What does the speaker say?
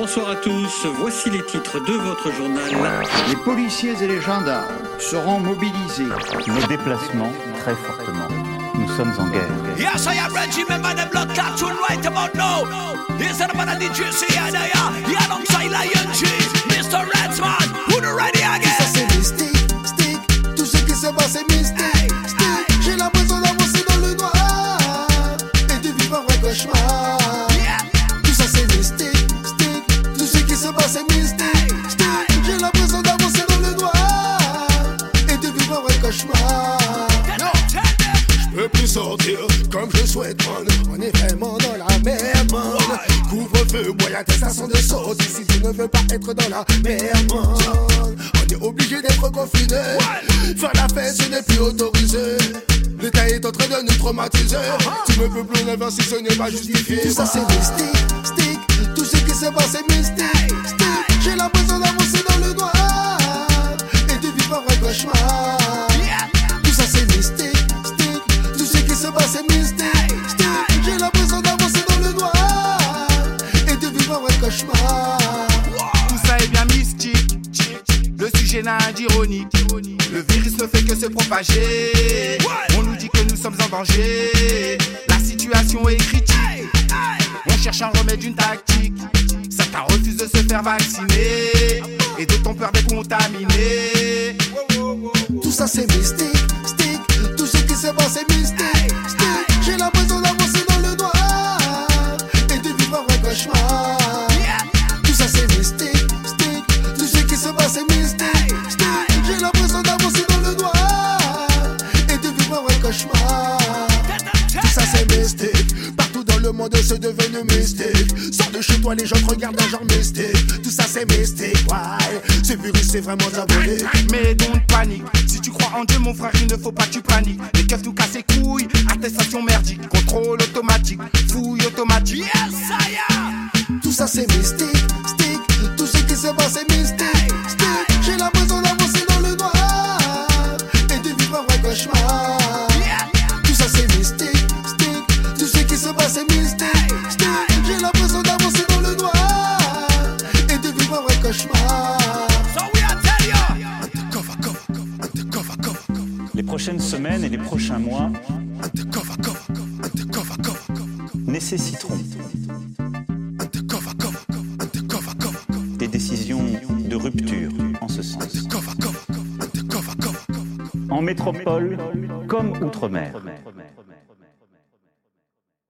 Bonsoir à tous, voici les titres de votre journal. Les policiers et les gendarmes seront mobilisés. Nos déplacements très fortement. Nous sommes en guerre. Yes, I am Reggie, remember the blood clot tune right about now. Here's the man of the GC, and I am, he alongside Lion G, Je peux plus sortir comme je souhaite, man. On est vraiment dans la merde, man. Couvre-feu, boy, attestation de sortie si tu ne veux pas être dans la merde, man. On est obligé d'être confiné. Faire la fête, ce n'est plus autorisé. L'État est en train de nous traumatiser. Tu ne peux plus rêver si ce n'est pas justifié. Tout ça, c'est mystique, stick. Tout ce qui se passe est mystique, Le virus ne fait que se propager. On nous dit que nous sommes en danger. La situation est critique. On cherche un remède, une tactique. Certains refusent de se faire vacciner. Et d'autres ont peur d'être contaminés. Tout ça c'est mystique, Le monde c'est devenu mystique. Sors de chez toi, les gens te regardent d'un genre mystique. Tout ça c'est mystique, ouais. Ce virus c'est vraiment diabolique. Mais don't panique. Si tu crois en Dieu, mon frère, il ne faut pas que tu paniques. Les keufs nous cassent les couilles. Attestation merdique. Contrôle automatique. Fouille automatique. Yes. Tout ça c'est mystique, stick. Tout ce qui se passe est mystique, Les prochaines semaines et les prochains mois nécessiteront des décisions de rupture en ce sens. En métropole comme outre-mer.